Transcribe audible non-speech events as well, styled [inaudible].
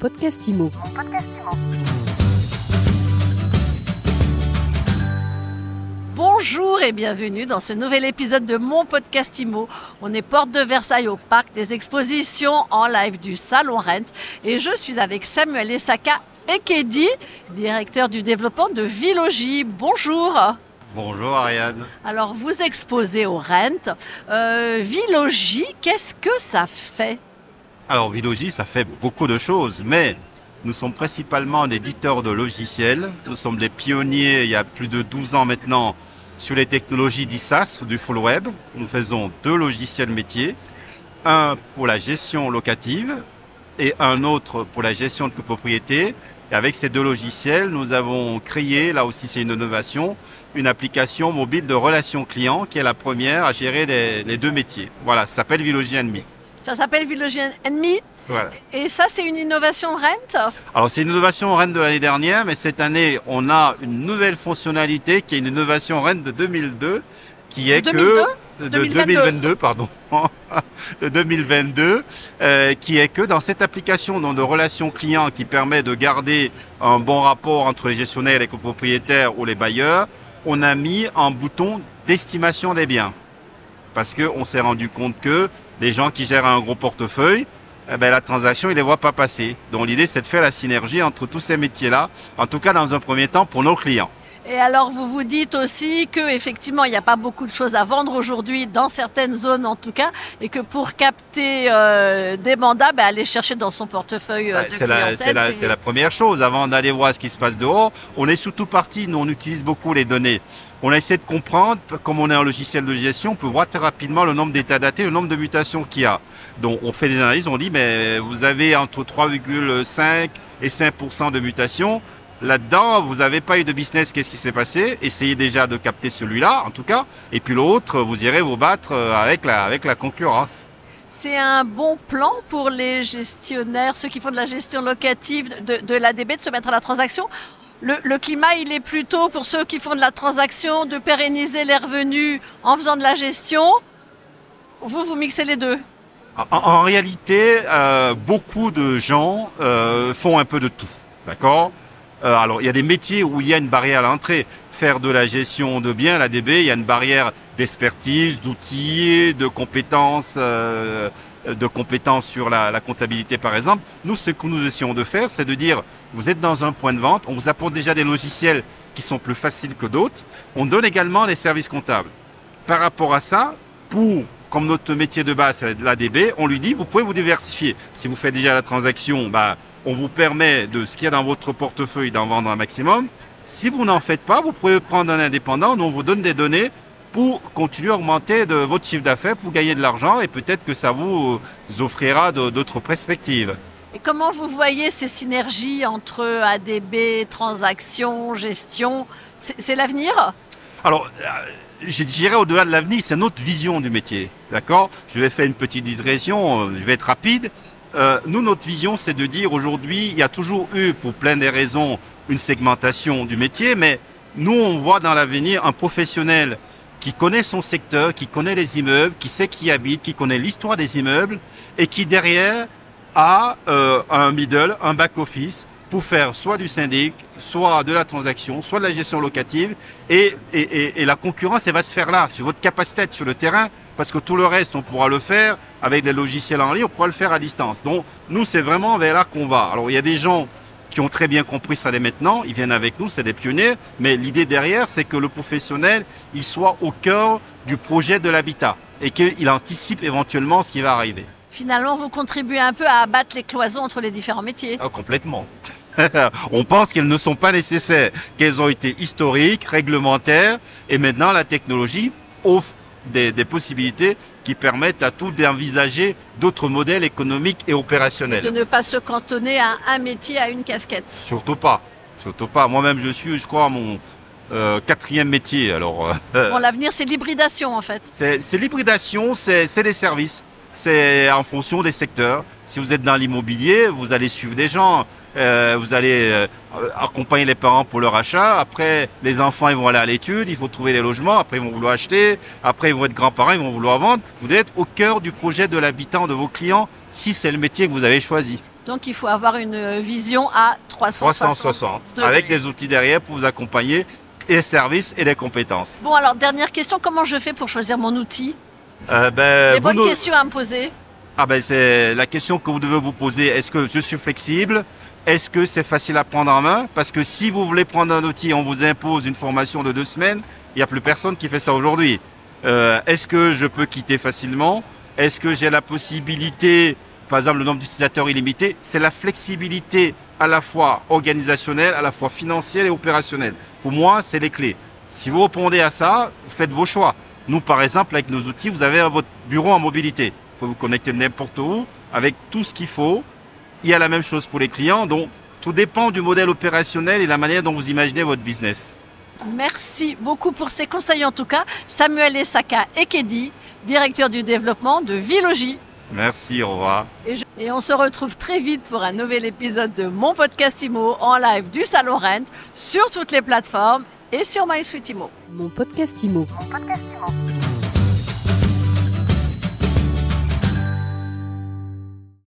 podcast IMO. Bonjour et bienvenue dans ce nouvel épisode de mon podcast IMO. On est porte de Versailles au parc des expositions en live du Salon Rent et je suis avec Samuel Esaka Ekedi, directeur du développement de Villogie. Bonjour. Bonjour Ariane. Alors vous exposez au Rent. Euh, Villogie, qu'est-ce que ça fait? Alors Villogie, ça fait beaucoup de choses, mais nous sommes principalement un éditeur de logiciels. Nous sommes des pionniers il y a plus de 12 ans maintenant sur les technologies d'ISAS ou du full web. Nous faisons deux logiciels métiers. Un pour la gestion locative et un autre pour la gestion de copropriété. Et avec ces deux logiciels, nous avons créé, là aussi c'est une innovation, une application mobile de relations clients qui est la première à gérer les, deux métiers. Voilà, ça s'appelle Villogie Enemy. Ça s'appelle Villogie Enemy. Voilà. Et ça, c'est une innovation Rent Alors c'est une innovation Rennes de l'année dernière, mais cette année on a une nouvelle fonctionnalité qui est une innovation Rennes de 2002, qui est 2002? que de 2022. 2022, pardon, [laughs] de 2022, euh, qui est que dans cette application donc, de relations clients qui permet de garder un bon rapport entre les gestionnaires, les copropriétaires ou les bailleurs, on a mis un bouton d'estimation des biens, parce que on s'est rendu compte que les gens qui gèrent un gros portefeuille eh ben, la transaction, ils les voient pas passer. Donc l'idée, c'est de faire la synergie entre tous ces métiers-là, en tout cas dans un premier temps pour nos clients. Et alors, vous vous dites aussi que effectivement, il n'y a pas beaucoup de choses à vendre aujourd'hui, dans certaines zones en tout cas, et que pour capter euh, des mandats, ben, aller chercher dans son portefeuille euh, de C'est la, c'est la première chose. Avant d'aller voir ce qui se passe dehors, on est surtout parti, nous on utilise beaucoup les données. On a essayé de comprendre, comme on est un logiciel de gestion, on peut voir très rapidement le nombre d'états datés, le nombre de mutations qu'il y a. Donc on fait des analyses, on dit, mais vous avez entre 3,5 et 5% de mutations. Là-dedans, vous n'avez pas eu de business, qu'est-ce qui s'est passé? Essayez déjà de capter celui-là, en tout cas. Et puis l'autre, vous irez vous battre euh, avec la, avec la concurrence. C'est un bon plan pour les gestionnaires, ceux qui font de la gestion locative de, de l'ADB, de se mettre à la transaction? Le, le climat, il est plutôt pour ceux qui font de la transaction, de pérenniser les revenus en faisant de la gestion. Vous, vous mixez les deux? En, en réalité, euh, beaucoup de gens euh, font un peu de tout, d'accord? Euh, Alors, il y a des métiers où il y a une barrière à l'entrée. Faire de la gestion de biens, l'ADB, il y a une barrière d'expertise, d'outils, de compétences, euh, de compétences sur la, la comptabilité, par exemple. Nous, ce que nous essayons de faire, c'est de dire, vous êtes dans un point de vente, on vous apporte déjà des logiciels qui sont plus faciles que d'autres. On donne également les services comptables. Par rapport à ça, pour comme notre métier de base, c'est l'ADB, on lui dit, vous pouvez vous diversifier. Si vous faites déjà la transaction, bah, on vous permet de ce qu'il y a dans votre portefeuille d'en vendre un maximum. Si vous n'en faites pas, vous pouvez prendre un indépendant, on vous donne des données pour continuer à augmenter de votre chiffre d'affaires, pour gagner de l'argent et peut-être que ça vous offrira de- d'autres perspectives. Et comment vous voyez ces synergies entre ADB, transactions, gestion? C'est c'est l'avenir? Alors, euh, je dirais au-delà de l'avenir, c'est notre vision du métier. D'accord? Je vais faire une petite digression, euh, je vais être rapide. Euh, nous, notre vision, c'est de dire aujourd'hui, il y a toujours eu, pour plein des raisons, une segmentation du métier, mais nous, on voit dans l'avenir un professionnel qui connaît son secteur, qui connaît les immeubles, qui sait qui habite, qui connaît l'histoire des immeubles, et qui derrière a euh, un middle, un back-office, pour faire soit du syndic, soit de la transaction, soit de la gestion locative, et, et, et, et la concurrence, elle va se faire là, sur votre capacité sur le terrain, parce que tout le reste, on pourra le faire avec des logiciels en ligne, on pourra le faire à distance. Donc, nous, c'est vraiment vers là qu'on va. Alors, il y a des gens qui ont très bien compris ça dès maintenant, ils viennent avec nous, c'est des pionniers, mais l'idée derrière, c'est que le professionnel, il soit au cœur du projet de l'habitat, et qu'il anticipe éventuellement ce qui va arriver. Finalement, vous contribuez un peu à abattre les cloisons entre les différents métiers. Ah, complètement. [laughs] On pense qu'elles ne sont pas nécessaires, qu'elles ont été historiques, réglementaires, et maintenant la technologie offre des, des possibilités qui permettent à tout d'envisager d'autres modèles économiques et De opérationnels. ne pas se cantonner à un métier, à une casquette. Surtout pas, surtout pas. Moi-même, je suis, je crois, à mon euh, quatrième métier. Alors, euh, Bon, l'avenir, c'est l'hybridation en fait. C'est l'hybridation, c'est des services. C'est en fonction des secteurs. Si vous êtes dans l'immobilier, vous allez suivre des gens. Euh, vous allez euh, accompagner les parents pour leur achat. Après, les enfants, ils vont aller à l'étude. Il faut trouver des logements. Après, ils vont vouloir acheter. Après, ils vont être grands-parents. Ils vont vouloir vendre. Vous devez être au cœur du projet de l'habitant de vos clients si c'est le métier que vous avez choisi. Donc il faut avoir une vision à 360. 360. Avec des outils derrière pour vous accompagner et services et des compétences. Bon alors dernière question, comment je fais pour choisir mon outil? Euh, ben, Les bonnes questions à me poser. Ah ben c'est la question que vous devez vous poser. Est-ce que je suis flexible? Est-ce que c'est facile à prendre en main? Parce que si vous voulez prendre un outil, on vous impose une formation de deux semaines. Il n'y a plus personne qui fait ça aujourd'hui. Euh, Est-ce que je peux quitter facilement? Est-ce que j'ai la possibilité, par exemple le nombre d'utilisateurs illimité? C'est la flexibilité à la fois organisationnelle, à la fois financière et opérationnelle. Pour moi, c'est les clés. Si vous répondez à ça, faites vos choix. Nous, par exemple, avec nos outils, vous avez votre bureau en mobilité. Vous pouvez vous connecter n'importe où avec tout ce qu'il faut. Il y a la même chose pour les clients. Donc, tout dépend du modèle opérationnel et la manière dont vous imaginez votre business. Merci beaucoup pour ces conseils en tout cas. Samuel Esaka Ekedi, directeur du développement de Vilogie. Merci, au revoir. Et, et, on se retrouve très vite pour un nouvel épisode de mon podcast IMO en live du Salon Rent sur toutes les plateformes et sur MySuite IMO. Mon podcast IMO. Mon podcast IMO.